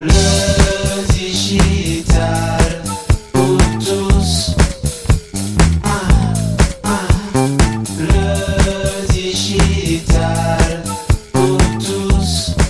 Le digital pour tous.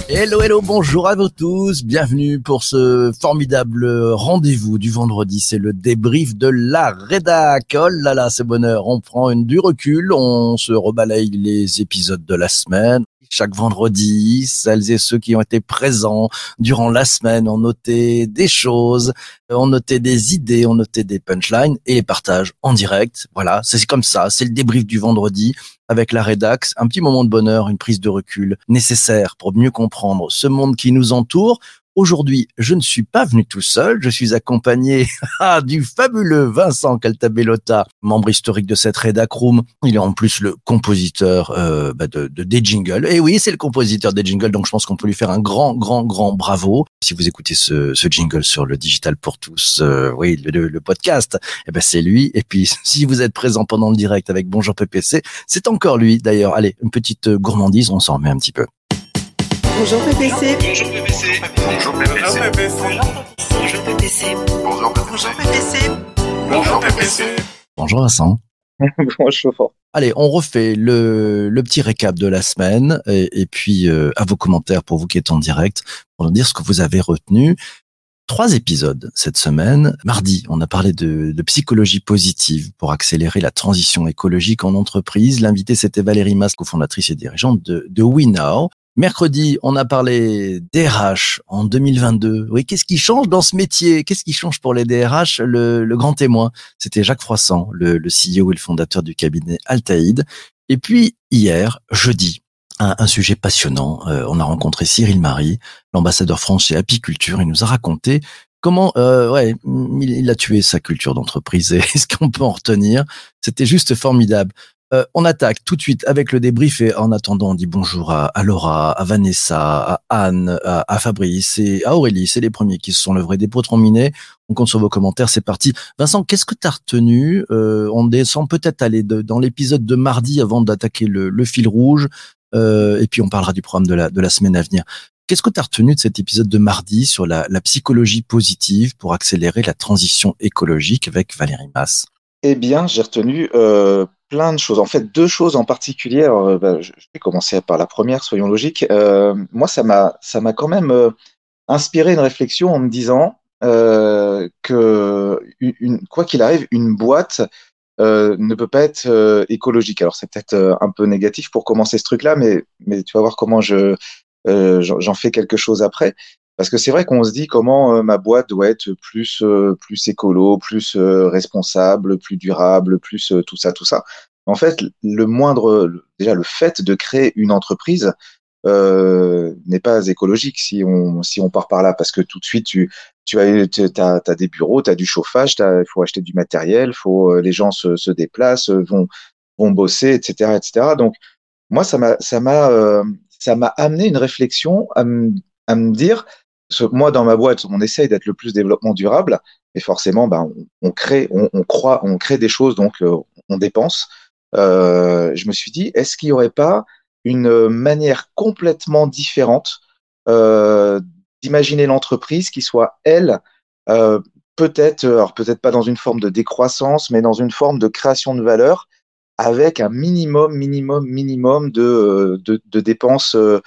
Hello, hello, bonjour à vous tous. Bienvenue pour ce formidable rendez-vous du vendredi. C'est le débrief de la rédac. Oh là là, c'est bonheur. On prend une, du recul, on se rebalaye les épisodes de la semaine. Chaque vendredi, celles et ceux qui ont été présents durant la semaine ont noté des choses, ont noté des idées, ont noté des punchlines et les partagent en direct. Voilà, c'est comme ça. C'est le débrief du vendredi avec la rédax, un petit moment de bonheur, une prise de recul nécessaire pour mieux comprendre ce monde qui nous entoure. Aujourd'hui, je ne suis pas venu tout seul, je suis accompagné ah, du fabuleux Vincent Caltabellota, membre historique de cette rédac room. Il est en plus le compositeur euh, bah, de, de, des jingles. Et oui, c'est le compositeur des jingles, donc je pense qu'on peut lui faire un grand, grand, grand bravo. Si vous écoutez ce, ce jingle sur le Digital pour tous, euh, oui, le, le podcast, eh ben c'est lui. Et puis, si vous êtes présent pendant le direct avec Bonjour PPC, c'est encore lui d'ailleurs. Allez, une petite gourmandise, on s'en remet un petit peu. Bonjour PPC. Bonjour PPC. Bonjour PPC. Bonjour PPC. Bonjour Bonjour PPC. Bonjour PPC. Bonjour Vincent. Bonjour. Allez, on refait le, le petit récap de la semaine et, et puis euh, à vos commentaires pour vous qui êtes en direct pour nous dire ce que vous avez retenu. Trois épisodes cette semaine. Mardi, on a parlé de, de psychologie positive pour accélérer la transition écologique en entreprise. L'invité, c'était Valérie Mas, cofondatrice et dirigeante de, de WeNow. Mercredi, on a parlé DRH en 2022. Oui, qu'est-ce qui change dans ce métier? Qu'est-ce qui change pour les DRH le, grand témoin, c'était Jacques Froissant, le, le CEO et le fondateur du cabinet Altaïd. Et puis hier, jeudi, un, un sujet passionnant. Euh, on a rencontré Cyril Marie, l'ambassadeur français apiculture. Il nous a raconté comment, euh, ouais, il, il a tué sa culture d'entreprise et ce qu'on peut en retenir. C'était juste formidable. Euh, on attaque tout de suite avec le débrief et en attendant, on dit bonjour à, à Laura, à Vanessa, à Anne, à, à, Fabrice et à Aurélie. C'est les premiers qui se sont levrés des potres minés. On compte sur vos commentaires, c'est parti. Vincent, qu'est-ce que tu as retenu? Euh, On descend peut-être aller de, dans l'épisode de mardi avant d'attaquer le, le, fil rouge euh, et puis on parlera du programme de la, de la semaine à venir. Qu'est-ce que tu as retenu de cet épisode de mardi sur la, la psychologie positive pour accélérer la transition écologique avec Valérie Masse? Eh bien, j'ai retenu euh, plein de choses. En fait, deux choses en particulier. Euh, bah, je vais commencer par la première, soyons logiques. Euh, moi, ça m'a, quand même euh, inspiré une réflexion en me disant que, quoi qu'il arrive, une boîte ne peut pas être écologique. Alors, c'est peut-être un peu négatif pour commencer ce truc-là, mais, mais tu vas voir comment je, j'en fais quelque chose après. Parce que c'est vrai qu'on se dit comment euh, ma boîte doit être plus euh, plus écolo, plus euh, responsable, plus durable, plus tout ça, tout ça. En fait, le moindre, déjà le fait de créer une entreprise n'est pas écologique si on si on part par là, parce que tout de suite tu tu as as, as des bureaux, tu as du chauffage, il faut acheter du matériel, faut les gens se, se déplacent, vont vont bosser, etc., etc. Donc moi ça m'a ça m'a amené une réflexion à à me dire moi, dans ma boîte, on essaye d'être le plus développement durable, mais forcément, ben, on, crée, on, croit, on crée des choses, donc euh, on dépense. Euh, je me suis dit, est-ce qu'il n'y aurait pas une manière complètement différente euh, d'imaginer l'entreprise qui soit, elle, euh, peut-être, alors peut-être pas dans une forme de décroissance, mais dans une forme de création de valeur, avec un minimum, minimum, minimum de, de, de dépenses euh,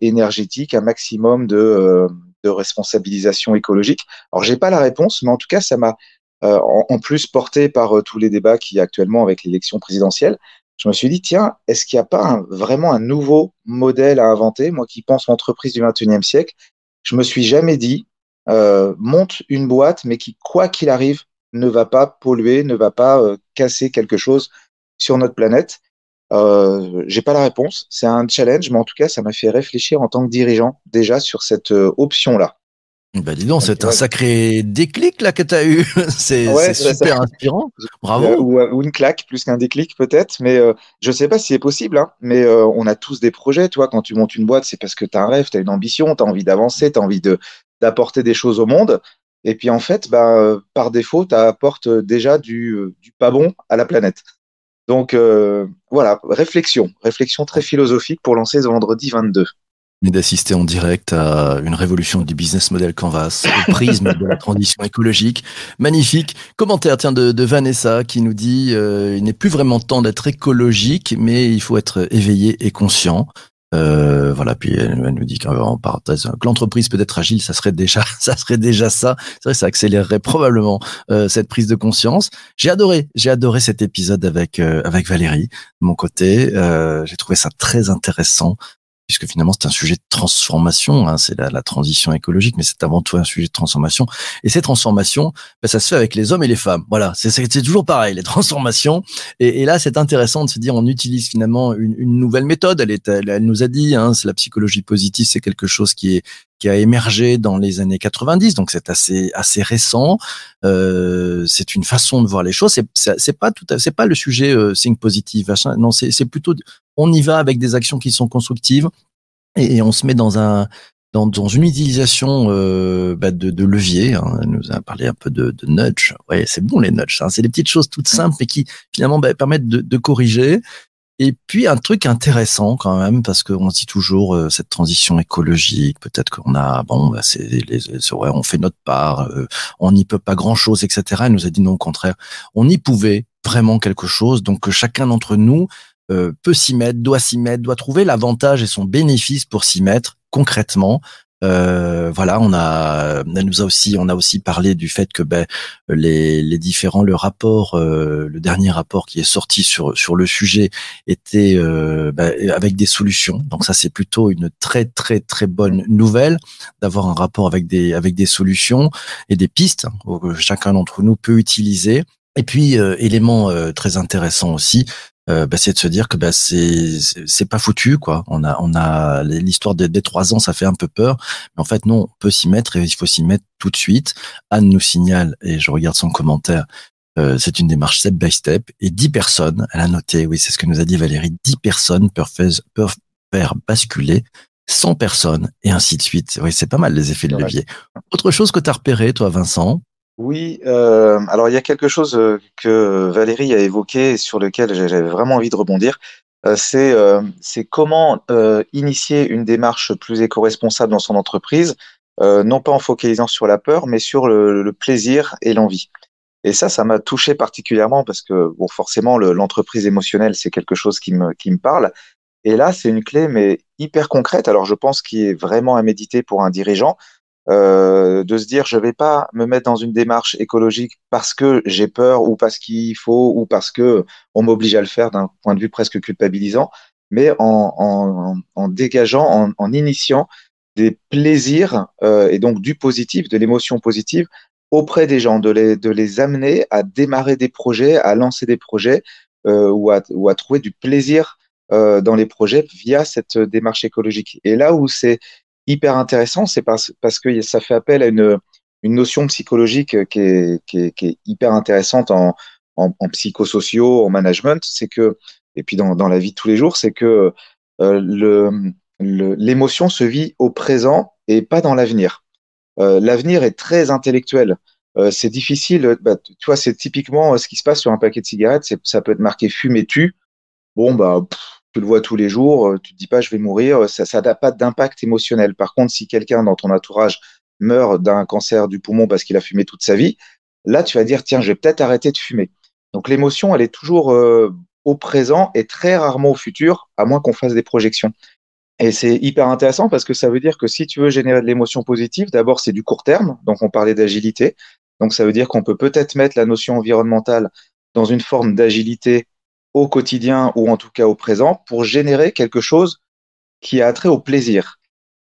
énergétique, un maximum de, euh, de responsabilisation écologique. Alors j'ai pas la réponse, mais en tout cas ça m'a euh, en, en, plus porté par euh, tous les débats qui y a actuellement avec l'élection présidentielle. Je me suis dit tiens, est-ce qu'il n'y a pas vraiment un nouveau modèle à inventer? Moi qui pense l'entreprise du 21e siècle, je me suis jamais dit euh, monte une boîte, mais qui quoi qu'il arrive ne va pas polluer, ne va pas euh, casser quelque chose sur notre planète. Euh, j'ai pas la réponse, c'est un challenge, mais en tout cas, ça m'a fait réfléchir en tant que dirigeant déjà sur cette euh, option-là. Bah dis donc, c'est un sacré déclic là que tu as eu. c'est ouais, super ça. inspirant. Bravo. Euh, ou, ou, une claque plus qu'un déclic peut-être, mais euh, je sais pas si c'est possible. Hein, mais euh, on a tous des projets. Toi, quand tu montes une boîte, c'est parce que tu as un rêve, tu as une ambition, tu as envie d'avancer, tu as envie de d'apporter des choses au monde. Et puis en fait, bah, par défaut, tu apportes déjà du, du pas bon à la planète. Donc euh, voilà, réflexion, réflexion très philosophique pour lancer ce vendredi 22. Mais d'assister en direct à une révolution du business model Canvas, au prisme de la transition écologique. Magnifique. Commentaire, tiens, de, Vanessa qui nous dit, euh, il n'est plus vraiment temps d'être écologique, mais il faut être éveillé et conscient. Euh, voilà, puis elle, nous dit qu'en parenthèse que l'entreprise peut être agile, ça serait déjà, ça serait déjà ça. C'est vrai, ça accélérerait probablement euh, cette prise de conscience. J'ai adoré, j'ai adoré cet épisode avec euh, avec Valérie de mon côté. Euh, j'ai trouvé ça très intéressant puisque finalement c'est un sujet de transformation, hein, c'est la, la transition écologique, mais c'est avant tout un sujet de transformation. Et ces transformations, ben, ça se fait avec les hommes et les femmes. Voilà, c'est toujours pareil, les transformations. Et, et là, c'est intéressant de se dire, on utilise finalement une, une nouvelle méthode. Elle, est, elle, nous a dit, hein, c'est la psychologie positive, c'est quelque chose qui est qui a émergé dans les années 90, donc c'est assez assez récent. Euh, c'est une façon de voir les choses. C'est pas tout, c'est pas le sujet euh, think positive. Non, c'est plutôt, on y va avec des actions qui sont constructives et, et on se met dans un dans, dans une utilisation euh, bah, de, de levier. Hein. Elle nous a parlé un peu de, de nudge. Ouais, c'est bon les nudges. Hein. C'est des petites choses toutes simples mais qui finalement bah, permettent de, de corriger. Et puis un truc intéressant quand même parce qu'on se dit toujours euh, cette transition écologique. Peut-être qu'on a bon, bah, c'est les, c'est- ouais, on fait notre part. euh, on n'y peut pas grand chose, etc. Elle nous a dit non au contraire. On y pouvait vraiment quelque chose. Donc que chacun d'entre nous euh, peut s'y mettre, doit s'y mettre, doit trouver l'avantage et son bénéfice pour s'y mettre concrètement. Euh, voilà, on a, elle nous a aussi, on a aussi parlé du fait que ben, les, les différents, le rapport, euh, le dernier rapport qui est sorti sur sur le sujet était euh, ben, avec des solutions. Donc ça, c'est plutôt une très très très bonne nouvelle d'avoir un rapport avec des avec des solutions et des pistes que chacun d'entre nous peut utiliser. Et puis euh, élément euh, très intéressant aussi, euh, bah, c'est de se dire que bah, c'est c'est pas foutu quoi. On a on a l'histoire des, des trois ans, ça fait un peu peur, mais en fait non, on peut s'y mettre et il faut s'y mettre tout de suite. Anne nous signale et je regarde son commentaire. euh, c'est une démarche step by step et 10 personnes, elle a noté, oui, c'est ce que nous a dit Valérie, 10 personnes peuvent, fais- peuvent faire basculer 100 personnes et ainsi de suite. Oui, c'est pas mal les effets de levier. Autre chose que tu as repéré, toi, Vincent Oui, euh, alors il y a quelque chose euh, que Valérie a évoqué et sur lequel j'avais vraiment envie de rebondir. Euh, c'est c'est comment initier une démarche plus éco-responsable dans son entreprise, non pas en focalisant sur la peur, mais sur le, plaisir et l'envie. Et ça, ça m'a touché particulièrement parce que bon, forcément, le- l'entreprise émotionnelle, c'est quelque chose qui me qui me parle. Et là, c'est une clé, mais hyper concrète. Alors, je pense qu'il est vraiment à méditer pour un dirigeant euh, de se dire je vais pas me mettre dans une démarche écologique parce que j'ai peur ou parce qu'il faut ou parce que on m'oblige à le faire d'un point de vue presque culpabilisant, mais en, dégageant, en, initiant des plaisirs euh, et donc du positif, de l'émotion positive auprès des gens, de les, amener à démarrer des projets, à lancer des projets euh, ou, à, ou à trouver du plaisir dans les projets via cette démarche écologique. Et là où c'est hyper intéressant, c'est parce, parce que ça fait appel à une, une notion psychologique qui est, qui est, qui est hyper intéressante en, en, psychosociaux, en management, c'est que, et puis dans, dans la vie de tous les jours, c'est que euh, le, le- l'émotion se vit au présent et pas dans l'avenir. Euh, l'avenir est très intellectuel. Euh, c'est difficile. Bah, tu vois, c'est typiquement euh, ce qui se passe sur un paquet de cigarettes. Ça peut être marqué fume et tue. Bon, bah, tu le vois tous les jours. euh, Tu te dis pas, je vais mourir. Ça, ça n'a pas d'impact émotionnel. Par contre, si quelqu'un dans ton entourage meurt d'un cancer du poumon parce qu'il a fumé toute sa vie, là, tu vas dire, tiens, je vais peut-être arrêter de fumer. Donc, l'émotion, elle est toujours euh, au présent et très rarement au futur, à moins qu'on fasse des projections. Et c'est hyper intéressant parce que ça veut dire que si tu veux générer de l'émotion positive, d'abord c'est du court terme, donc on parlait d'agilité. Donc ça veut dire qu'on peut peut-être mettre la notion environnementale dans une forme d'agilité au quotidien ou en tout cas au présent pour générer quelque chose qui a trait au plaisir.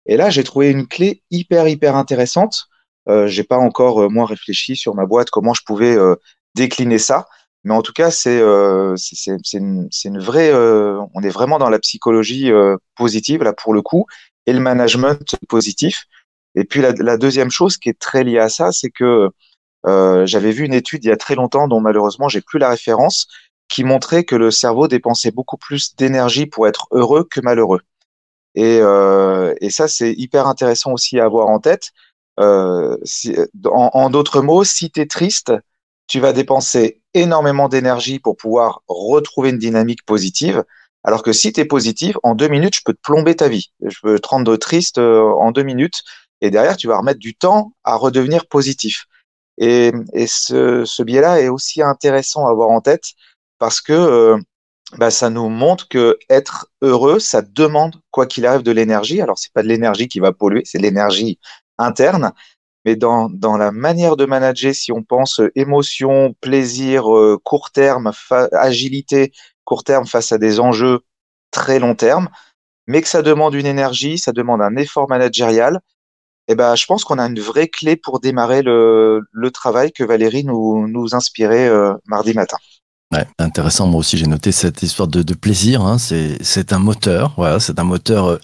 Et là, j'ai trouvé une clé hyper hyper intéressante. Euh, j'ai pas encore euh, moi réfléchi sur ma boîte comment je pouvais euh, décliner ça, mais en tout cas c'est euh, c'est une, une vraie. euh, on est vraiment dans la psychologie positive là pour le coup et le management positif. Et puis la, la deuxième chose qui est très liée à ça, c'est que j'avais vu une étude il y a très longtemps dont malheureusement j'ai plus la référence, qui montrait que le cerveau dépensait beaucoup plus d'énergie pour être heureux que malheureux. Et, euh, et ça, c'est hyper intéressant aussi à avoir en tête. Euh, si- en en d'autres mots, si tu es triste, tu vas dépenser énormément d'énergie pour pouvoir retrouver une dynamique positive, Alors que si tu es positif, en deux minutes, je peux te plomber ta vie. Je peux te rendre triste euh, en deux minutes. Et derrière, tu vas remettre du temps à redevenir positif. Et, et ce, ce biais-là est aussi intéressant à avoir en tête parce que euh, bah, ça nous montre que être heureux, ça demande, quoi qu'il arrive, de l'énergie. Alors, c'est pas de l'énergie qui va polluer, c'est l'énergie interne. Mais dans, dans la manière de manager, si on pense émotion, plaisir, euh, court terme, agilité, court terme face à des enjeux très long terme, mais que ça demande une énergie, ça demande un effort managérial, eh ben, je pense qu'on a une vraie clé pour démarrer le, le travail que Valérie nous, nous inspirait euh, mardi matin. Ouais, intéressant. Moi aussi, j'ai noté cette histoire de, de plaisir. Hein. C'est un moteur. Voilà, c'est un moteur euh,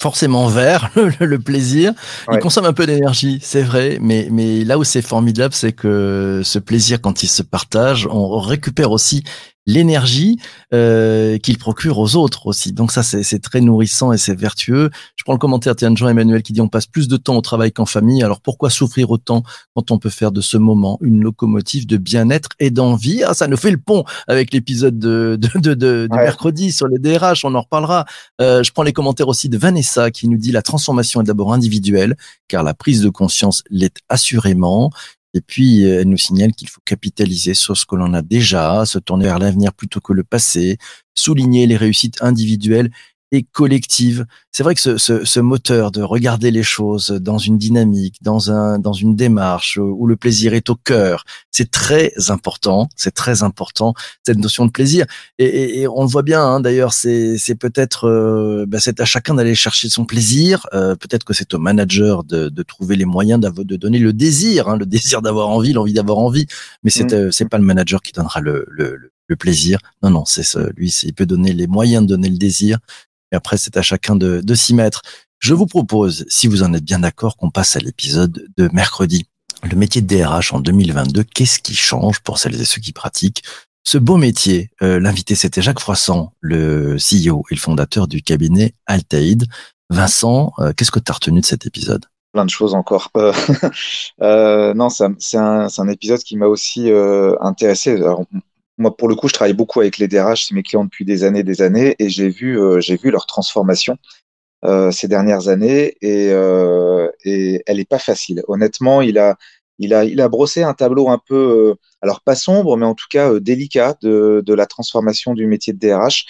forcément vert, le, plaisir. Il consomme un peu d'énergie, c'est vrai, mais, mais là où c'est formidable, c'est que ce plaisir, quand il se partage, on récupère aussi l'énergie euh, qu'il procure aux autres aussi. Donc ça, c'est très nourrissant et c'est vertueux. Je prends le commentaire de Jean-Emmanuel qui dit on passe plus de temps au travail qu'en famille. Alors pourquoi souffrir autant quand on peut faire de ce moment une locomotive de bien-être et d'envie? Ah, ça nous fait le pont avec l'épisode de, de, de, de mercredi sur les DRH. On en reparlera. Euh, je prends les commentaires aussi de Vanessa qui nous dit la transformation est d'abord individuelle car la prise de conscience l'est assurément. Et puis, euh, elle nous signale qu'il faut capitaliser sur ce que l'on a déjà, se tourner vers l'avenir plutôt que le passé, souligner les réussites individuelles et collective. C'est vrai que ce, ce, ce, moteur de regarder les choses dans une dynamique, dans un, dans une démarche où le plaisir est au cœur, c'est très important. C'est très important cette notion de plaisir. Et, et, on le voit bien. Hein, D'ailleurs, c'est, c'est peut-être, euh, bah, c'est à chacun d'aller chercher son plaisir. Euh, peut-être que c'est au manager de, de trouver les moyens de donner le désir, hein, le désir d'avoir envie, l'envie d'avoir envie. Mais c'est, mmh. euh, c'est pas le manager qui donnera le, le, le plaisir. Non, non, c'est lui, il peut donner les moyens de donner le désir. Et après, c'est à chacun de, s'y mettre. Je vous propose, si vous en êtes bien d'accord, qu'on passe à l'épisode de mercredi. Le métier de DRH en 2022, qu'est-ce qui change pour celles et ceux qui pratiquent ce beau métier? Euh, L'invité, c'était Jacques Froissant, le CEO et le fondateur du cabinet Altaïd. Vincent, euh, qu'est-ce que tu as retenu de cet épisode? Plein de choses encore. Euh, non, c'est un, épisode qui m'a aussi intéressé. Moi, pour le coup, je travaille beaucoup avec les DRH, c'est mes clients depuis des années, des années, et j'ai vu, euh, j'ai vu leur transformation euh, ces dernières années, et, euh, et elle n'est pas facile. Honnêtement, il a, il a, il a brossé un tableau un peu, euh, alors pas sombre, mais en tout cas euh, délicat de, de la transformation du métier de DRH,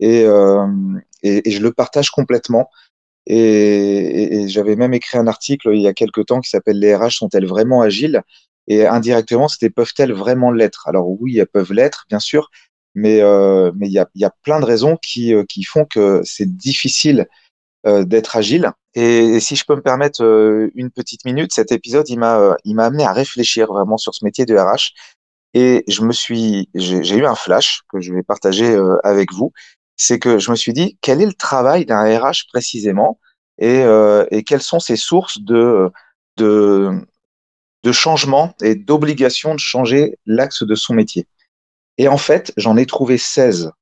et, et, et je le partage complètement. Et, et j'avais même écrit un article il y a quelques temps qui s'appelle Les RH sont-elles vraiment agiles? Et indirectement, c'était peuvent-elles vraiment l'être? Alors oui, elles peuvent l'être, bien sûr, mais euh, mais il y a, y a plein de raisons qui, euh, qui font que c'est difficile euh, d'être agile. Et, si je peux me permettre euh, une petite minute, cet épisode, il m'a euh, il amené à réfléchir vraiment sur ce métier de RH. Et je me suis, j'ai eu un flash que je vais partager avec vous. C'est que je me suis dit, quel est le travail d'un RH précisément? Et, et quelles sont ses sources de, de, de changement et d'obligation de changer l'axe de son métier. Et en fait, j'en ai trouvé 16.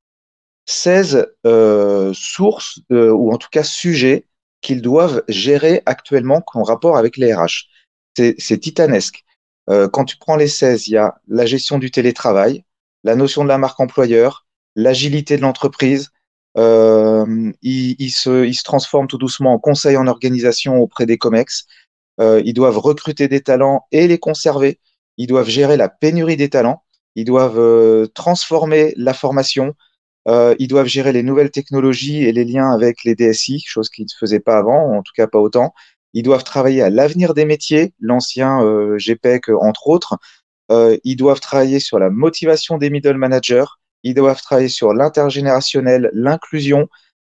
16 euh, sources, euh, ou en tout cas sujets, qu'ils doivent gérer actuellement en rapport avec les RH. C'est titanesque. Euh, quand tu prends les 16, il y a la gestion du télétravail, la notion de la marque employeur, l'agilité de l'entreprise. Euh, se, il se transforme tout doucement en conseil en organisation auprès des COMEX. Euh, ils doivent recruter des talents et les conserver. Ils doivent gérer la pénurie des talents. Ils doivent euh, transformer la formation. Euh, ils doivent gérer les nouvelles technologies et les liens avec les DSI, chose qu'ils ne faisaient pas avant, en tout cas pas autant. Ils doivent travailler à l'avenir des métiers, l'ancien GPEC entre autres. Ils doivent travailler sur la motivation des middle managers. Ils doivent travailler sur l'intergénérationnel, l'inclusion.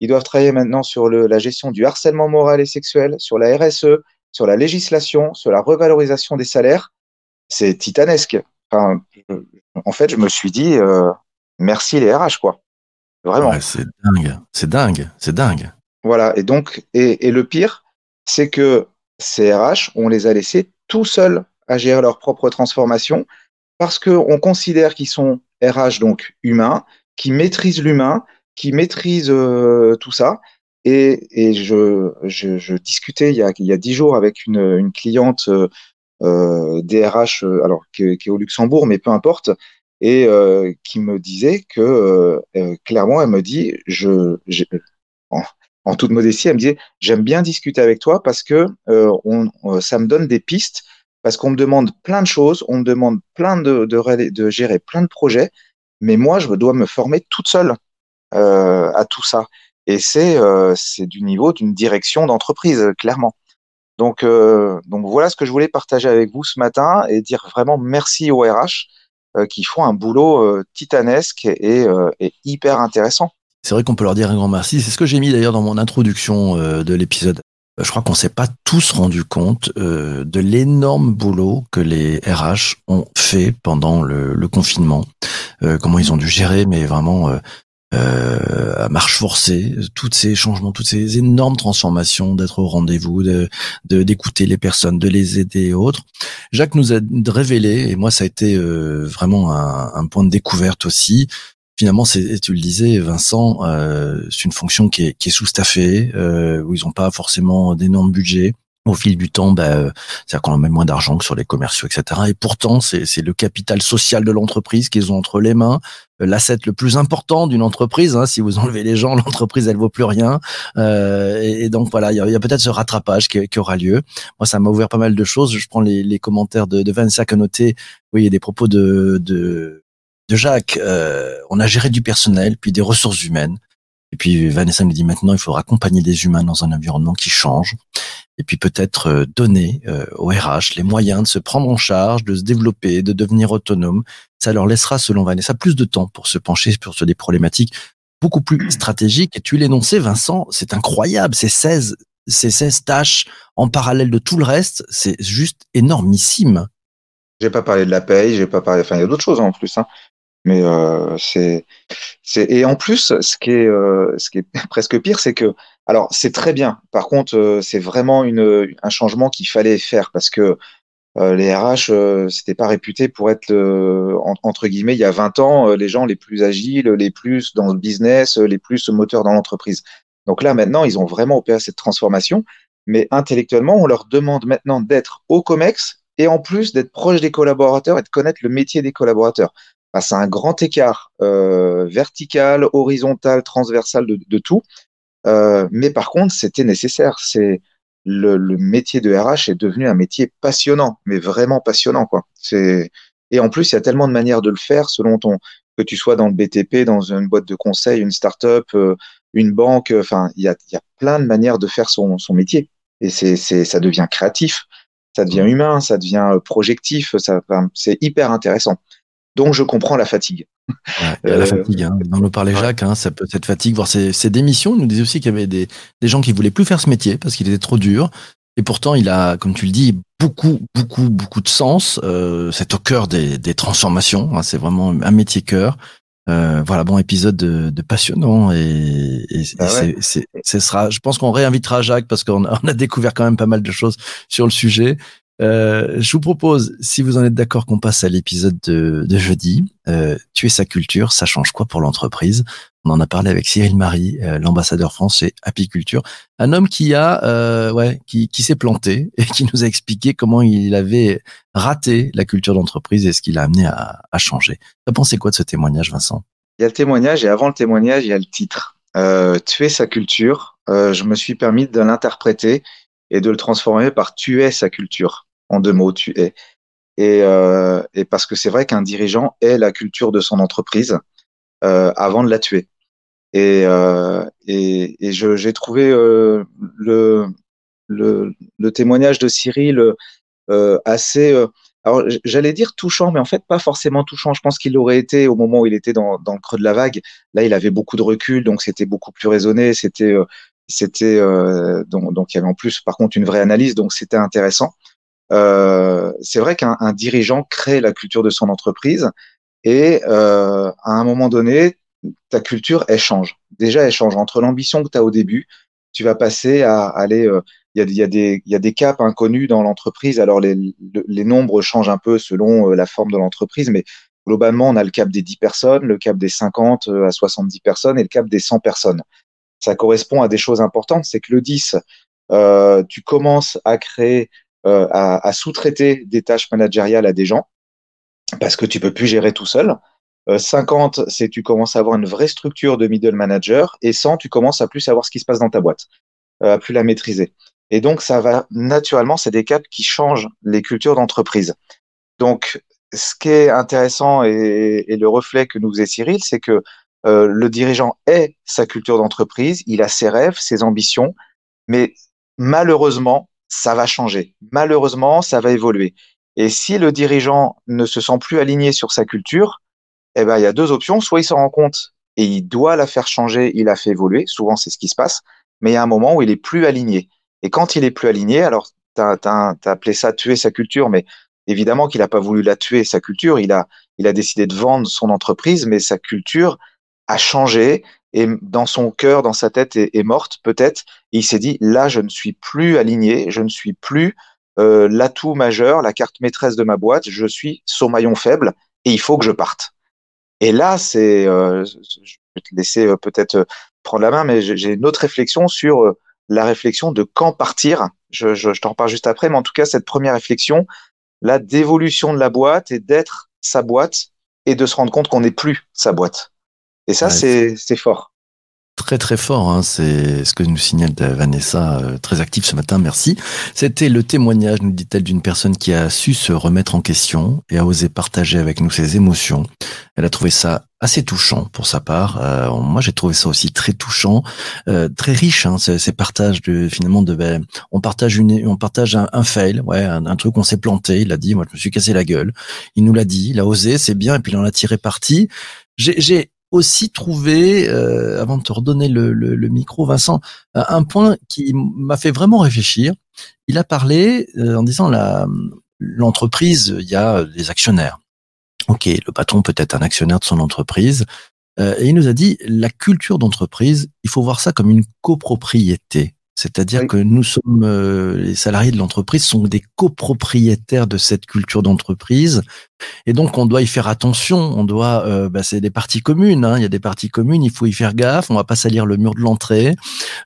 Ils doivent travailler maintenant sur la gestion du harcèlement moral et sexuel, sur la RSE, sur la législation, sur la revalorisation des salaires, c'est titanesque. Enfin, en fait, je me suis dit, euh, merci les RH, quoi. Vraiment. Ouais, c'est dingue, c'est dingue, c'est dingue. Voilà, et donc, et, et le pire, c'est que ces RH, on les a laissés tout seuls à gérer leur propre transformation parce qu'on considère qu'ils sont RH, donc humains, qui maîtrisent l'humain, qui maîtrisent euh, tout ça, et, et je, je, je, discutais il y a il y a dix jours avec une, une cliente euh, DRH, euh, alors qui, qui, est au Luxembourg, mais peu importe. et euh, qui me disait que euh, euh, clairement, elle me dit, je, j'ai- en, en toute modestie, elle me disait, j'aime bien discuter avec toi parce que euh, on, euh, ça me donne des pistes, parce qu'on me demande plein de choses, on me demande plein de, de, de gérer plein de projets, mais moi, je dois me former toute seule euh, à tout ça. Et c'est euh, c'est du niveau d'une direction d'entreprise, clairement. Donc, euh, donc voilà ce que je voulais partager avec vous ce matin et dire vraiment merci aux RH euh, qui font un boulot titanesque et, hyper intéressant. C'est vrai qu'on peut leur dire un grand merci. C'est ce que j'ai mis d'ailleurs dans mon introduction de l'épisode. Je crois qu'on s'est pas tous rendu compte de l'énorme boulot que les RH ont fait pendant le, confinement, comment ils ont dû gérer, mais vraiment euh, à marche forcée, tous ces changements, toutes ces énormes transformations, d'être au rendez-vous, de de- d'écouter les personnes, de les aider et autres. Jacques nous a révélé, et moi ça a été euh, vraiment un, un point de découverte aussi, finalement, c'est, tu le disais, Vincent, euh, c'est une fonction qui est, qui est sous-staffée, euh, où ils n'ont pas forcément d'énormes budgets. Au fil du temps, bah, euh, c'est-à-dire qu'on a moins d'argent que sur les commerciaux, etc. Et pourtant, c'est, le capital social de l'entreprise qu'ils ont entre les mains, euh, l'asset le plus important d'une entreprise. Hein, si vous enlevez les gens, l'entreprise, elle vaut plus rien. Euh, et, donc voilà, il y a, peut-être ce rattrapage qui, qui aura lieu. Moi, ça m'a ouvert pas mal de choses. Je prends les, les commentaires de, de Vanessa Canoté. Oui, il y a des propos de, de de Jacques, euh, on a géré du personnel, puis des ressources humaines. Et puis Vanessa me dit maintenant, il faudra accompagner des humains dans un environnement qui change. Et puis peut-être euh, donner euh, aux RH les moyens de se prendre en charge, de se développer, de devenir autonome. Ça leur laissera, selon Vanessa, plus de temps pour se pencher sur des problématiques beaucoup plus stratégiques. Et tu l'énonçais, Vincent, c'est incroyable. Ces 16, ces 16 tâches en parallèle de tout le reste, c'est juste énormissime. J'ai pas parlé de la paye, j'ai pas parlé. Enfin, il y a d'autres choses en plus. Hein. Mais euh, c'est, et en plus, ce qui est, euh, ce qui est presque pire, c'est que, alors c'est très bien. Par contre, euh, c'est vraiment une, un changement qu'il fallait faire parce que euh, les RH, euh, c'était pas réputé pour être entre guillemets il y a 20 ans euh, les gens les plus agiles, les plus dans le business, les plus moteurs dans l'entreprise. Donc là maintenant, ils ont vraiment opéré cette transformation, mais intellectuellement, on leur demande maintenant d'être au Comex et en plus d'être proche des collaborateurs et de connaître le métier des collaborateurs. Bah, c'est un grand écart euh, vertical, horizontal, transversal de, de tout. Euh, mais par contre, c'était nécessaire. C'est le, le métier de RH est devenu un métier passionnant, mais vraiment passionnant, quoi. C'est et en plus, il y a tellement de manières de le faire selon ton que tu sois dans le BTP, dans une boîte de conseil, une start-up, euh, une banque. Enfin, il y a, y a plein de manières de faire son, son métier. Et c'est, c'est, ça devient créatif, ça devient humain, ça devient euh, projectif. Ça, c'est hyper intéressant. Donc, je comprends la fatigue. Ouais, la Euh, fatigue. Hein. On nous parlait. Jacques, hein, ça peut cette fatigue, voir ces, ces démissions. Il nous disait aussi qu'il y avait des, des gens qui voulaient plus faire ce métier parce qu'il était trop dur. Et pourtant, il a, comme tu le dis, beaucoup, beaucoup, beaucoup de sens. Euh, c'est au cœur des, des transformations. Hein, c'est vraiment un métier cœur. Euh, voilà, bon épisode de, de passionnant et, et, Ah ouais. c'est, ce sera. Je pense qu'on réinvitera Jacques parce qu'on a, on a découvert quand même pas mal de choses sur le sujet. Euh, je vous propose, si vous en êtes d'accord, qu'on passe à l'épisode de, de jeudi. Euh, tuer sa culture, ça change quoi pour l'entreprise? On en a parlé avec Cyril Marie, euh, l'ambassadeur français Apiculture, un homme qui a, euh, ouais, qui, qui s'est planté et qui nous a expliqué comment il avait raté la culture d'entreprise et ce qui l'a amené à, à changer. T'as pensé quoi de ce témoignage, Vincent? Il y a le témoignage et avant le témoignage, il y a le titre. Tuer sa culture. Je me suis permis de l'interpréter et de le transformer par tuer sa culture. En deux mots, tuer. Et, euh, et parce que c'est vrai qu'un dirigeant est la culture de son entreprise euh, avant de la tuer. Et, euh, et, j'ai trouvé le, le, témoignage de Cyril assez, alors j'allais dire touchant, mais en fait pas forcément touchant. Je pense qu'il l'aurait été au moment où il était dans, dans le creux de la vague. Là, il avait beaucoup de recul, donc c'était beaucoup plus raisonné. C'était, c'était donc, donc il y avait en plus, par contre, une vraie analyse, donc c'était intéressant. Euh, c'est vrai qu'un un dirigeant crée la culture de son entreprise et euh, à un moment donné, ta culture, elle change. Déjà, elle change entre l'ambition que tu as au début, tu vas passer à aller. euh, Il y, a, y, a y a des caps inconnus dans l'entreprise. Alors, les, le- les nombres changent un peu selon euh, la forme de l'entreprise, mais globalement, on a le cap des 10 personnes, le cap des 50 euh, à 70 personnes et le cap des 100 personnes. Ça correspond à des choses importantes. C'est que le 10, euh, tu commences à créer, euh, à, sous-traiter des tâches managériales à des gens. parce que tu peux plus gérer tout seul. Euh, 50, c'est tu commences à avoir une vraie structure de middle manager. Et 100, tu commences à plus savoir ce qui se passe dans ta boîte, euh, à plus la maîtriser. Et donc, ça va naturellement, c'est des caps qui changent les cultures d'entreprise. Donc, ce qui est intéressant et, le reflet que nous faisait Cyril, c'est que euh, le dirigeant est sa culture d'entreprise, il a ses rêves, ses ambitions, mais malheureusement, ça va changer. Malheureusement, ça va évoluer. Et si le dirigeant ne se sent plus aligné sur sa culture, eh ben, il y a deux options. Soit il s'en rend compte et il doit la faire changer, il la fait évoluer. Souvent, c'est ce qui se passe. Mais il y a un moment où il est plus aligné. Et quand il est plus aligné, alors, tu as, appelé ça tuer sa culture, mais évidemment qu'il n'a pas voulu la tuer, sa culture. Il a, il a décidé de vendre son entreprise, mais sa culture a changé et dans son cœur, dans sa tête, est, est morte peut-être. Il s'est dit, là, je ne suis plus aligné, je ne suis plus euh, l'atout majeur, la carte maîtresse de ma boîte, je suis son maillon faible et il faut que je parte. Et là, c'est, euh, je vais te laisser euh, peut-être euh, prendre la main, mais j'ai une autre réflexion sur euh, la réflexion de quand partir. Je, je, je t'en parle juste après, mais en tout cas, cette première réflexion, la d'évolution de la boîte et d'être sa boîte et de se rendre compte qu'on n'est plus sa boîte. Et ça, Ouais, c'est fort. Très très fort, hein. c'est ce que nous signale Vanessa, euh, très active ce matin, merci. C'était le témoignage, nous dit-elle, d'une personne qui a su se remettre en question et a osé partager avec nous ses émotions. Elle a trouvé ça assez touchant pour sa part. Euh, moi, j'ai trouvé ça aussi très touchant, euh, très riche. Hein, ces, ces partages de finalement de, ben, on partage une, on partage un, un fail, ouais, un, un truc on s'est planté. Il a dit, moi, je me suis cassé la gueule. Il nous l'a dit, il a osé, c'est bien, et puis il en a tiré parti. J'ai aussi trouvé, euh, avant de te redonner le, le, le micro, Vincent, un point qui m'a fait vraiment réfléchir. Il a parlé euh, en disant la l'entreprise, il y a des actionnaires. Ok, le patron peut être un actionnaire de son entreprise. Euh, et il nous a dit, la culture d'entreprise, il faut voir ça comme une copropriété. C'est-à-dire Oui. que nous sommes, euh, les salariés de l'entreprise sont des copropriétaires de cette culture d'entreprise. Et donc, on doit y faire attention. On doit, euh, bah, c'est des parties communes. Hein. Il y a des parties communes. Il faut y faire gaffe. On va pas salir le mur de l'entrée.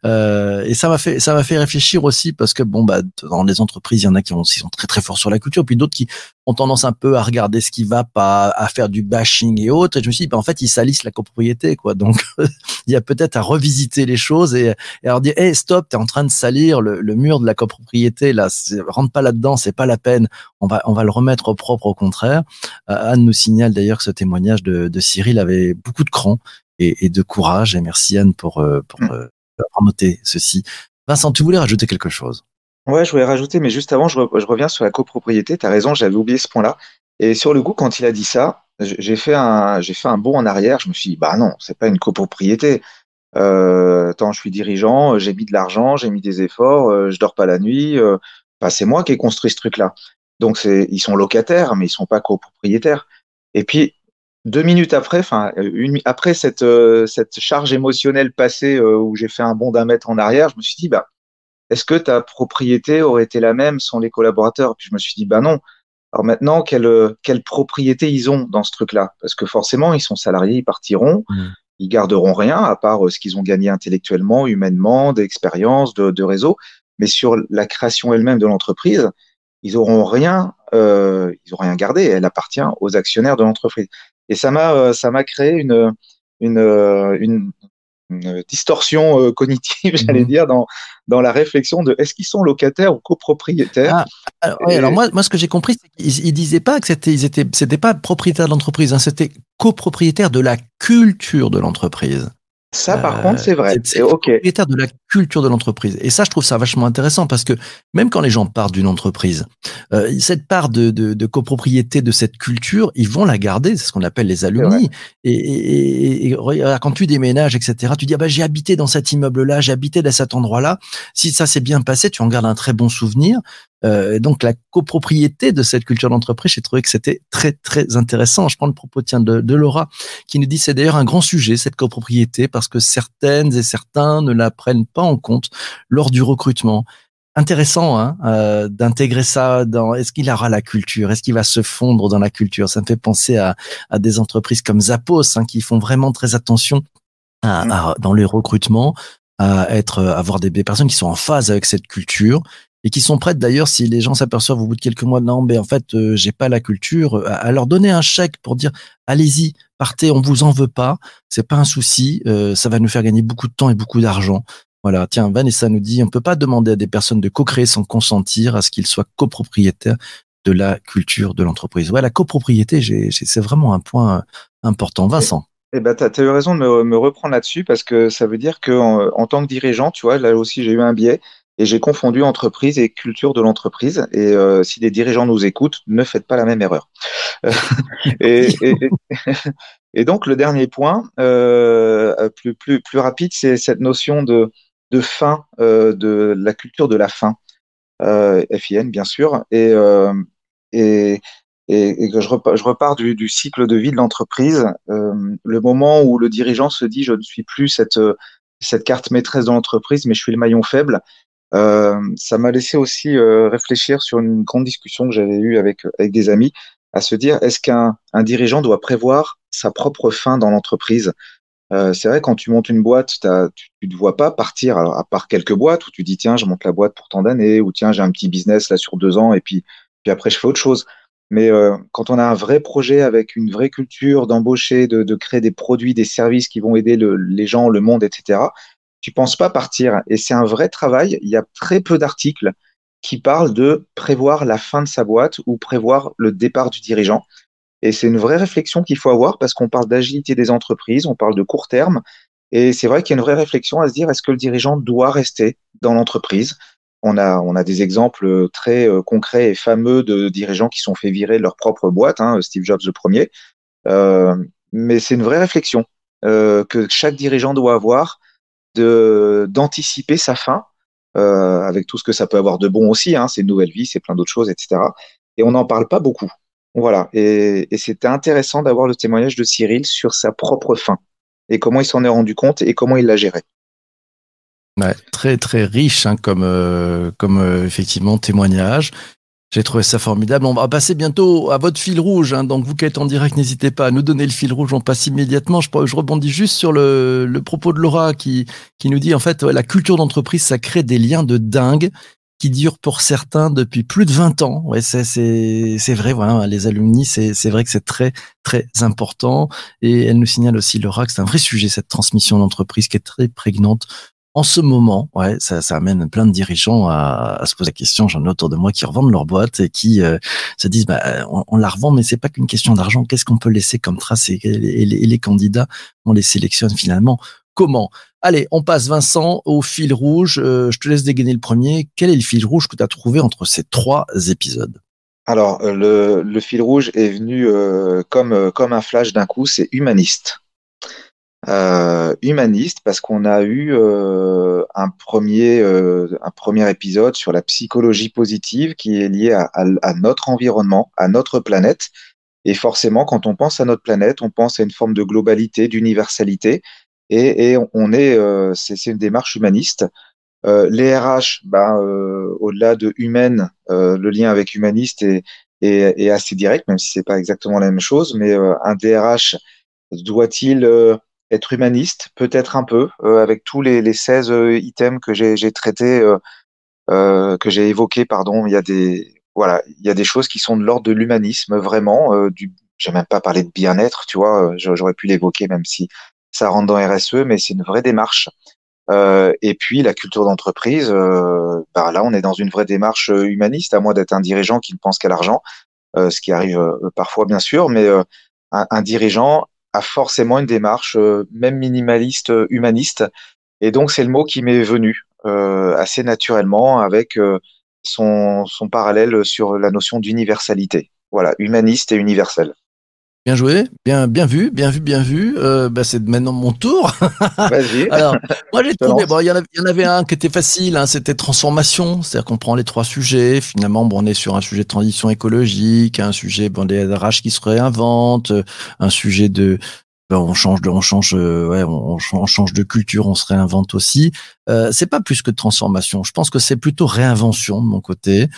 Euh, et ça m'a fait, ça m'a fait réfléchir aussi parce que bon, bah, dans les entreprises, il y en a qui, ont, sont très très forts sur la culture, puis d'autres qui ont tendance un peu à regarder ce qui va pas, à faire du bashing et autres. Et je me suis dit, bah, en fait, ils salissent la copropriété, quoi. Donc, il y a peut-être à revisiter les choses et, et alors dire, hey, stop, t'es en train de salir le, le mur de la copropriété. Là, rentre pas là-dedans, c'est pas la peine. On va, on va le remettre au propre, au contraire. Euh, Anne nous signale d'ailleurs que ce témoignage de, de Cyril avait beaucoup de cran et, et de courage. Et merci Anne pour, euh, pour Mm. euh, noté ceci. Vincent, tu voulais rajouter quelque chose? Ouais, je voulais rajouter, mais juste avant, je, re- je reviens sur la copropriété. Tu as raison, j'avais oublié ce point-là. Et sur le coup, quand il a dit ça, j'ai fait un, j'ai fait un bond en arrière. Je me suis dit, bah non, c'est pas une copropriété. Euh, attends, je suis dirigeant, j'ai mis de l'argent, j'ai mis des efforts, euh, je dors pas la nuit. Euh, bah, c'est moi qui ai construit ce truc-là. Donc c'est, ils sont locataires, mais ils sont pas copropriétaires. Et puis deux minutes après, enfin une après cette euh, cette charge émotionnelle passée euh, où j'ai fait un bond d'un mètre en arrière, je me suis dit bah est-ce que ta propriété aurait été la même sans les collaborateurs? Puis je me suis dit, bah non. Alors maintenant, quelle, euh, quelle propriété ils ont dans ce truc-là? Parce que forcément, ils sont salariés, ils partiront, Mm. ils garderont rien à part euh, ce qu'ils ont gagné intellectuellement, humainement, d'expérience, de, de réseau. Mais sur la création elle-même de l'entreprise, ils auront rien, euh, ils auront rien gardé. Elle appartient aux actionnaires de l'entreprise. Et ça m'a, euh, ça m'a créé une, une, euh, une, une distorsion cognitive, j'allais Mhm. dire, dans, dans la réflexion de est-ce qu'ils sont locataires ou copropriétaires Ah, alors, ouais, Et- alors moi, moi, ce que j'ai compris, c'est qu'ils ils disaient pas que c'était, ils étaient, c'était pas propriétaire de l'entreprise, hein, c'était copropriétaire de la culture de l'entreprise. Ça, par Euh, contre, c'est vrai. c'est- c'est Et ok. propriétaire de la culture de l'entreprise. Et ça, je trouve ça vachement intéressant parce que même quand les gens partent d'une entreprise, euh, cette part de, de, de copropriété de cette culture, ils vont la garder. C'est ce qu'on appelle les alumni. Et, et, et- et quand tu déménages, etc., tu dis, ah bah, j'ai habité dans cet immeuble-là, j'ai habité dans cet endroit-là. Si ça s'est bien passé, tu en gardes un très bon souvenir. Euh, donc, la copropriété de cette culture d'entreprise, j'ai trouvé que c'était très, très intéressant. Je prends le propos tiens, de, de Laura, qui nous dit c'est d'ailleurs un grand sujet, cette copropriété, parce que certaines et certains ne la prennent pas en compte lors du recrutement. Intéressant hein, euh, d'intégrer ça dans. Est-ce qu'il aura la culture? Est-ce qu'il va se fondre dans la culture? Ça me fait penser à, à des entreprises comme Zappos hein, qui font vraiment très attention à, à- dans les recrutements à être, à avoir des, des personnes qui sont en phase avec cette culture et qui sont prêtes d'ailleurs, si les gens s'aperçoivent au bout de quelques mois, non, mais en fait, euh, j'ai pas la culture, à, à leur donner un chèque pour dire, allez-y, partez, on vous en veut pas, c'est pas un souci, euh, ça va nous faire gagner beaucoup de temps et beaucoup d'argent. Voilà, tiens, Vanessa nous dit, on peut pas demander à des personnes de co-créer sans consentir à ce qu'ils soient copropriétaires de la culture de l'entreprise. Ouais, la copropriété, j'ai- j'ai- c'est vraiment un point important. Vincent. Eh ben, tu as, eu raison de me, me reprendre là-dessus parce que ça veut dire que en, en tant que dirigeant, tu vois, là aussi j'ai eu un biais et j'ai confondu entreprise et culture de l'entreprise. Et euh, si des dirigeants nous écoutent, ne faites pas la même erreur. et, et, et, donc le dernier point, euh, plus, plus, plus rapide, c'est cette notion de, de fin, euh, de la culture de la fin, euh, FIN bien sûr. Et, euh, et, et, et que je repars, je repars du, du, cycle de vie de l'entreprise, euh, le moment où le dirigeant se dit je ne suis plus cette, cette carte maîtresse de l'entreprise, mais je suis le maillon faible. Euh, ça m'a laissé aussi euh, réfléchir sur une grande discussion que j'avais eue avec, avec des amis, à se dire est-ce qu'un un dirigeant doit prévoir sa propre fin dans l'entreprise? Euh, C'est vrai, quand tu montes une boîte, tu ne te vois pas partir, à part quelques boîtes où tu dis tiens, je monte la boîte pour tant d'années, ou tiens, j'ai un petit business là sur deux ans, et puis, puis après, je fais autre chose. Mais quand on a un vrai projet avec une vraie culture d'embaucher, de, créer des produits, des services qui vont aider le, les gens, le monde, etc., tu penses pas partir. Et c'est un vrai travail. Il y a très peu d'articles qui parlent de prévoir la fin de sa boîte ou prévoir le départ du dirigeant. Et c'est une vraie réflexion qu'il faut avoir parce qu'on parle d'agilité des entreprises, on parle de court terme. Et c'est vrai qu'il y a une vraie réflexion à se dire est-ce que le dirigeant doit rester dans l'entreprise? On a, on a des exemples très concrets et fameux de dirigeants qui sont fait virer leur propre boîte, hein, Steve Jobs le premier. Euh, mais c'est une vraie réflexion euh, que chaque dirigeant doit avoir d'anticiper sa fin, euh, avec tout ce que ça peut avoir de bon aussi. Hein, c'est une nouvelle vie, c'est plein d'autres choses, etc. Et on n'en parle pas beaucoup. Voilà. Et, et c'était intéressant d'avoir le témoignage de Cyril sur sa propre fin et comment il s'en est rendu compte et comment il l'a géré. Ouais, très très riche hein, comme euh, comme euh, effectivement témoignage. J'ai trouvé ça formidable. On va passer bientôt à votre fil rouge. Hein. Donc vous qui êtes en direct, n'hésitez pas à nous donner le fil rouge. On passe immédiatement. Je, rebondis juste sur le, propos de Laura qui nous dit en fait la culture d'entreprise ça crée des liens de dingue qui durent pour certains depuis plus de 20 ans. Ouais, c'est c'est vrai. Voilà, les alumni, c'est c'est vrai que c'est très très important. Et elle nous signale aussi Laura que c'est un vrai sujet cette transmission d'entreprise qui est très prégnante en ce moment, ouais, ça, ça amène plein de dirigeants à, se poser la question. J'en ai autour de moi qui revendent leur boîte et qui euh, se disent, bah, on, on, la revend, mais c'est pas qu'une question d'argent. Qu'est-ce qu'on peut laisser comme trace et, les candidats, on les sélectionne finalement comment? Allez, on passe Vincent au fil rouge. Euh, je te laisse dégainer le premier. Quel est le fil rouge que tu as trouvé entre ces trois épisodes? Alors, le, le, fil rouge est venu euh, comme, comme un flash d'un coup, c'est humaniste. Euh, humaniste parce qu'on a eu euh, un premier euh, un premier épisode sur la psychologie positive qui est liée à, à, à, notre environnement, à notre planète. Et forcément, quand on pense à notre planète, on pense à une forme de globalité, d'universalité. Et, et, on est c'est une démarche humaniste. les RH, ben, au-delà de humaine, le lien avec humaniste est, est, est, assez direct, même si c'est pas exactement la même chose. Mais un DRH doit-il être humaniste, peut-être un peu, euh, avec tous les, les 16 euh, items que j'ai traités, euh, euh, que j'ai évoqués, pardon. Il y a des, voilà, il y a des choses qui sont de l'ordre de l'humanisme, vraiment. Euh, du, j'ai même pas parlé de bien-être, tu vois. J'aurais pu l'évoquer, même si ça rentre dans RSE, mais c'est une vraie démarche. Et puis la culture d'entreprise, bah là on est dans une vraie démarche humaniste, à moins d'être un dirigeant qui ne pense qu'à l'argent, ce qui arrive parfois bien sûr, mais un, dirigeant a forcément une démarche euh, même minimaliste, euh, humaniste. Et donc c'est le mot qui m'est venu euh, assez naturellement avec son, son parallèle sur la notion d'universalité. Voilà, humaniste et universel. Bien joué, bien, bien vu, bien vu, bien vu. Euh, bah, c'est maintenant mon tour. Vas-y. Alors, moi j'ai trouvé, bon, il y, en avait, y en avait un qui était facile, hein, c'était transformation, c'est-à-dire qu'on prend les trois sujets. Finalement, bon, on est sur un sujet de transition écologique, un sujet bon, des RH qui se réinventent, un sujet de, ben, on change de, on change, euh, ouais, on, on, change de culture, on se réinvente aussi. Euh, c'est pas plus que transformation. Je pense que c'est plutôt réinvention de mon côté.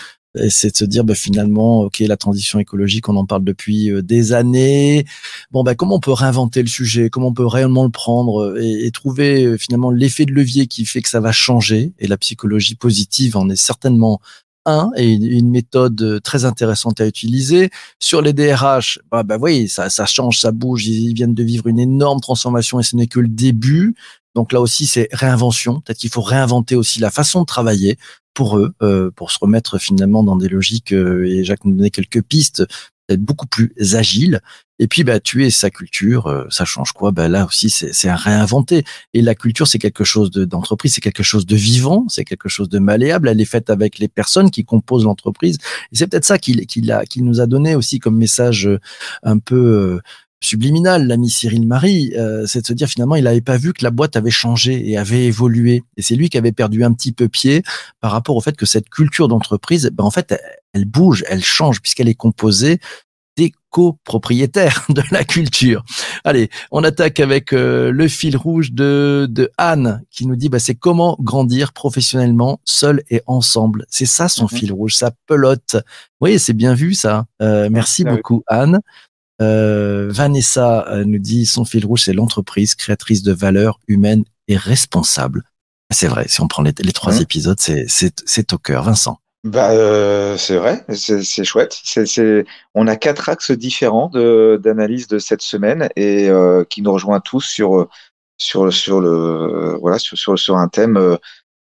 C'est de se dire, bah, finalement, ok, la transition écologique, on en parle depuis euh, des années. Bon, bah, comment on peut réinventer le sujet? Comment on peut réellement le prendre euh, et, trouver euh, finalement l'effet de levier qui fait que ça va changer? Et la psychologie positive en est certainement un et une, méthode très intéressante à utiliser. Sur les DRH, bah, bah oui, ça, ça change, ça bouge. Ils viennent de vivre une énorme transformation et ce n'est que le début. Donc là aussi, c'est réinvention. Peut-être qu'il faut réinventer aussi la façon de travailler pour eux, euh, pour se remettre finalement dans des logiques. euh, et Jacques nous donnait quelques pistes, être beaucoup plus agile. Et puis, bah, tuer sa culture, euh, ça change quoi? Bah là aussi, c'est à réinventer. Et la culture, c'est quelque chose de- d'entreprise, c'est quelque chose de vivant, c'est quelque chose de malléable. Elle est faite avec les personnes qui composent l'entreprise. Et c'est peut-être ça qu'il qu'il a, qu'il nous a donné aussi comme message euh, un peu euh, subliminal, l'ami Cyril Marie, euh, c'est de se dire finalement, il n'avait pas vu que la boîte avait changé et avait évolué. Et c'est lui qui avait perdu un petit peu pied par rapport au fait que cette culture d'entreprise, ben, en fait, elle, elle bouge, elle change puisqu'elle est composée des copropriétaires de la culture. Allez, on attaque avec euh, le fil rouge de, de Anne qui nous dit bah, c'est comment grandir professionnellement seul et ensemble. C'est ça son Mhm. fil rouge, sa pelote. Oui, c'est bien vu ça. Euh, merci Ah oui. beaucoup Anne. Euh, Vanessa euh, nous dit son fil rouge c'est l'entreprise créatrice de valeurs humaines et responsable. C'est vrai, si on prend les, les trois Mhm. épisodes, c'est au cœur. Vincent. Bah, euh, c'est vrai, c'est chouette. C'est, on a quatre axes différents d'analyse de cette semaine et euh, qui nous rejoint tous sur sur sur le voilà sur sur, sur un thème. euh,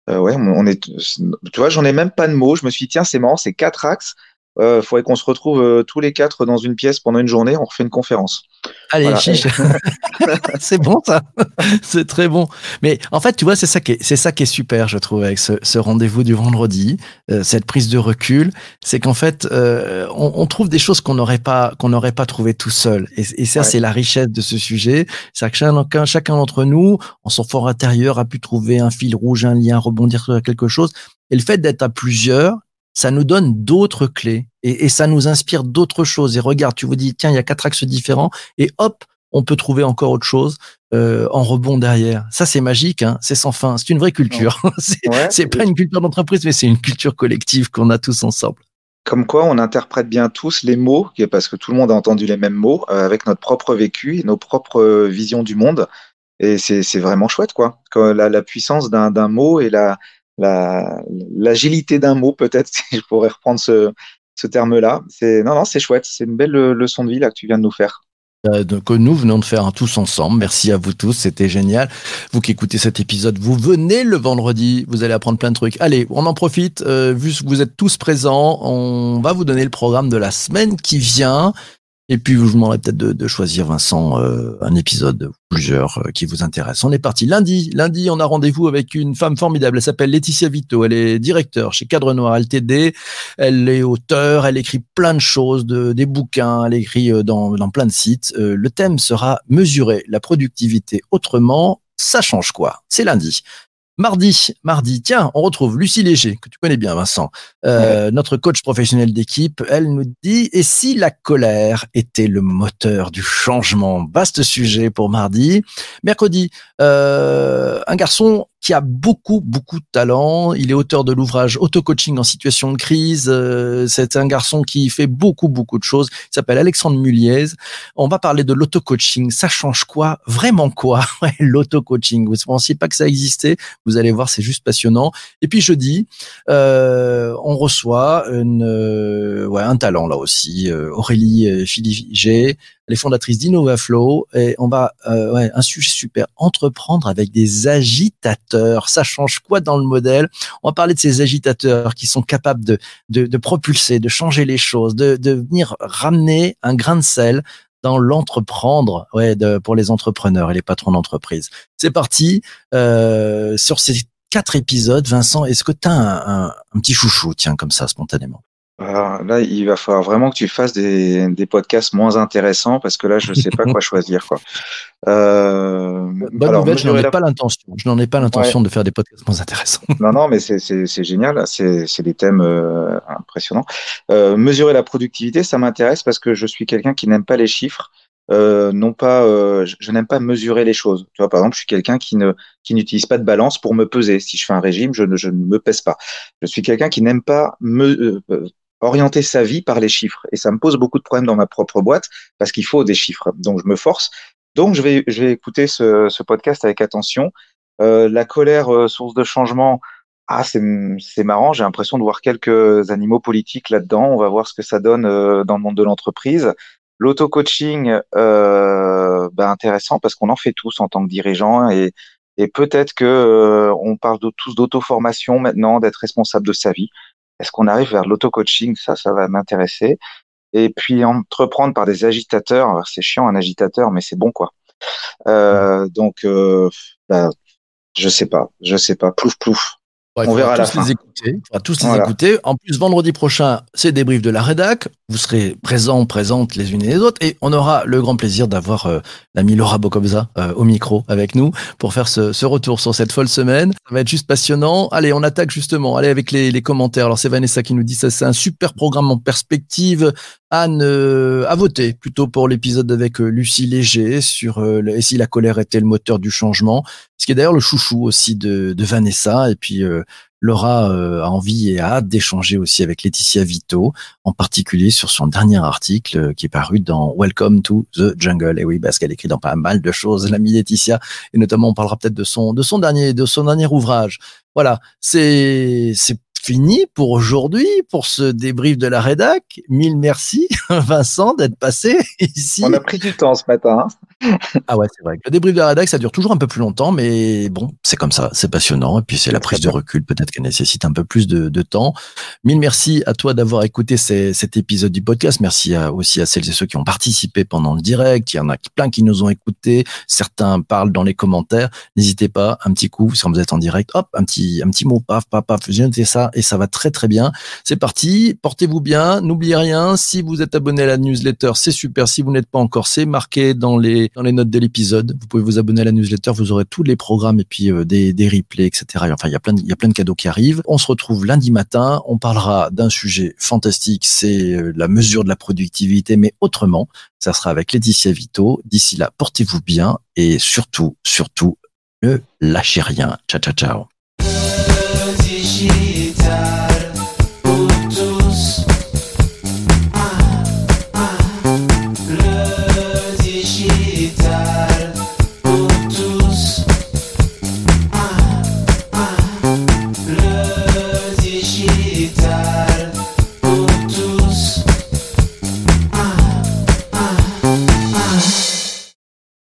ouais, on on est. Tu vois, j'en ai même pas de mots. Je me suis dit tiens, c'est marrant, c'est quatre axes. Euh, faudrait qu'on se retrouve euh, tous les quatre dans une pièce pendant une journée. On refait une conférence. Allez, Voilà. chiche. c'est bon ça. c'est très bon. Mais en fait, tu vois, c'est ça qui est, c'est ça qui est super, je trouve, avec ce, ce rendez-vous du vendredi, euh, cette prise de recul, c'est qu'en fait, euh, on, on trouve des choses qu'on n'aurait pas, qu'on n'aurait pas trouvé tout seul. Et, et ça, Ouais. c'est la richesse de ce sujet. C'est que chacun, chacun d'entre nous, en son fort intérieur, a pu trouver un fil rouge, un lien, rebondir sur quelque chose. Et le fait d'être à plusieurs, ça nous donne d'autres clés et, et ça nous inspire d'autres choses. Et regarde, tu vous dis, tiens, il y a quatre axes différents et hop, on peut trouver encore autre chose euh, en rebond derrière. Ça, c'est magique, hein, c'est sans fin. C'est une vraie culture. c'est Ouais. pas une culture d'entreprise, mais c'est une culture collective qu'on a tous ensemble. Comme quoi, on interprète bien tous les mots, parce que tout le monde a entendu les mêmes mots, euh, avec notre propre vécu et nos propres euh, visions du monde. Et c'est vraiment chouette, quoi. La, la puissance d'un d'un mot et la la l'agilité d'un mot, peut-être, si je pourrais reprendre ce, ce terme-là. C'est non, non, c'est chouette. C'est une belle euh, leçon de vie là que tu viens de nous faire. Euh, que nous venons de faire tous ensemble. Merci à vous tous, c'était génial. Vous qui écoutez cet épisode, vous venez le vendredi, vous allez apprendre plein de trucs. Allez, on en profite, euh, vu que vous êtes tous présents, on va vous donner le programme de la semaine qui vient. Et puis, je vous demanderai peut-être de, de choisir, Vincent, euh, un épisode, plusieurs, euh, qui vous intéressent. On est parti lundi. Lundi, on a rendez-vous avec une femme formidable. Elle s'appelle Laetitia Vito. Elle est directeur chez Cadre Noir LTD. Elle est auteure. Elle écrit plein de choses, de, des bouquins. Elle écrit euh, dans, dans plein de sites. Euh, le thème sera mesurer la productivité autrement. Ça change quoi? C'est lundi. Mardi, mardi, tiens, on retrouve Lucie Léger, que tu connais bien, Vincent, euh, notre coach professionnel d'équipe. Elle nous dit, et si la colère était le moteur du changement? Vaste sujet pour mardi. Mercredi, euh, un garçon qui a beaucoup, beaucoup de talent. Il est auteur de l'ouvrage Auto-coaching en situation de crise. Euh, c'est un garçon qui fait beaucoup, beaucoup de choses. Il s'appelle Alexandre Muliez. On va parler de l'auto-coaching. Ça change quoi? Vraiment quoi? L'auto-coaching. Vous ne pensiez pas que ça existait? Vous allez voir, c'est juste passionnant. Et puis jeudi, euh, on reçoit une, euh, ouais, un talent là aussi, euh, Aurélie euh, Filigé. Elle est fondatrice d'InnovaFlow et on va, euh, un sujet super, entreprendre avec des agitateurs. Ça change quoi dans le modèle? On va parler de ces agitateurs qui sont capables de, de, propulser, de changer les choses, de, de venir ramener un grain de sel dans l'entreprendre, ouais, de, pour les entrepreneurs et les patrons d'entreprise. C'est parti euh, sur ces quatre épisodes. Vincent, est-ce que tu as un petit chouchou, tiens, comme ça, spontanément Alors là, il va falloir vraiment que tu fasses des, des podcasts moins intéressants parce que là, je sais pas quoi choisir, quoi. Euh, Bonne alors, nouvelle, je n'en ai la- pas l'intention. Je n'en ai pas l'intention de faire des podcasts moins intéressants. Non, non, mais c'est c'est c'est génial. C'est c'est des thèmes euh, impressionnants. Euh, mesurer la productivité, ça m'intéresse parce que je suis quelqu'un qui n'aime pas les chiffres euh, non pas, euh, je, je n'aime pas mesurer les choses. Tu vois, par exemple, je suis quelqu'un qui ne qui n'utilise pas de balance pour me peser. Si je fais un régime, je ne, je ne me pèse pas. Je suis quelqu'un qui n'aime pas me euh, orienter sa vie par les chiffres. Et ça me pose beaucoup de problèmes dans ma propre boîte parce qu'il faut des chiffres. Donc je me force. Donc je vais, je vais écouter ce, ce podcast avec attention. Euh, la colère, euh, source de changement. Ah, c'est, marrant. J'ai l'impression de voir quelques animaux politiques là-dedans. On va voir ce que ça donne euh, dans le monde de l'entreprise. L'auto-coaching, euh, ben intéressant parce qu'on en fait tous en tant que dirigeant et, et peut-être que euh, on parle de, tous d'auto-formation maintenant, d'être responsable de sa vie. Est-ce qu'on arrive vers l'auto-coaching? Ça, ça va m'intéresser. Et puis entreprendre par des agitateurs. C'est chiant un agitateur, mais c'est bon quoi. Euh, donc, euh, bah, je sais pas, je sais pas. Plouf plouf. Ouais, On verra à la tous fin. les écouter. Il faudra tous les Voilà. écouter. En plus, vendredi prochain, c'est débrief de la rédac. Vous serez présents, présentes les unes et les autres. Et on aura le grand plaisir d'avoir euh, l'ami Laura Bocobza euh, au micro avec nous pour faire ce, ce retour sur cette folle semaine. Ça va être juste passionnant. Allez, on attaque justement. Allez, avec les, les commentaires. Alors, c'est Vanessa qui nous dit ça, c'est un super programme en perspective. Anne, euh, à voter plutôt pour l'épisode avec euh, Lucie Léger sur euh, et si la colère était le moteur du changement. Ce qui est d'ailleurs le chouchou aussi de, de Vanessa. Et puis, euh, Laura euh, a envie et a hâte d'échanger aussi avec Laetitia Vito, en particulier sur son dernier article euh, qui est paru dans Welcome to the Jungle. Et oui, parce qu'elle écrit dans pas mal de choses, l'amie Laetitia, et notamment on parlera peut-être de son de son dernier de son dernier ouvrage. Voilà, c'est c'est fini pour aujourd'hui pour ce débrief de la rédac. Mille merci Vincent d'être passé ici. On a pris du temps ce matin. Ah ouais, c'est vrai. Le débrief de la rédac, ça dure toujours un peu plus longtemps, mais bon, c'est comme ça, c'est passionnant. Et puis c'est la prise de recul, peut-être qu'elle nécessite un peu plus de, de temps. Mille merci à toi d'avoir écouté ces- cet épisode du podcast. Merci à- aussi à celles et ceux qui ont participé pendant le direct. Il y en a plein qui nous ont écoutés. Certains parlent dans les commentaires. N'hésitez pas, un petit coup, si vous êtes en direct, hop, un petit, un petit mot, paf, paf, paf, j'ai noté ça et ça va très très bien. C'est parti, portez-vous bien, n'oubliez rien. Si vous êtes abonné à la newsletter, c'est super. Si vous n'êtes pas encore, c'est marqué dans les dans les notes de l'épisode. Vous pouvez vous abonner à la newsletter, vous aurez tous les programmes et puis euh, des, des replays, etc. Et Enfin, il y a plein de, il y a plein de cadeaux qui arrivent. On se retrouve lundi matin. On parlera d'un sujet fantastique, c'est euh, la mesure de la productivité, mais autrement. Ça sera avec Laetitia Vito. D'ici là, portez-vous bien et surtout, surtout, ne lâchez rien. Ciao, ciao, ciao.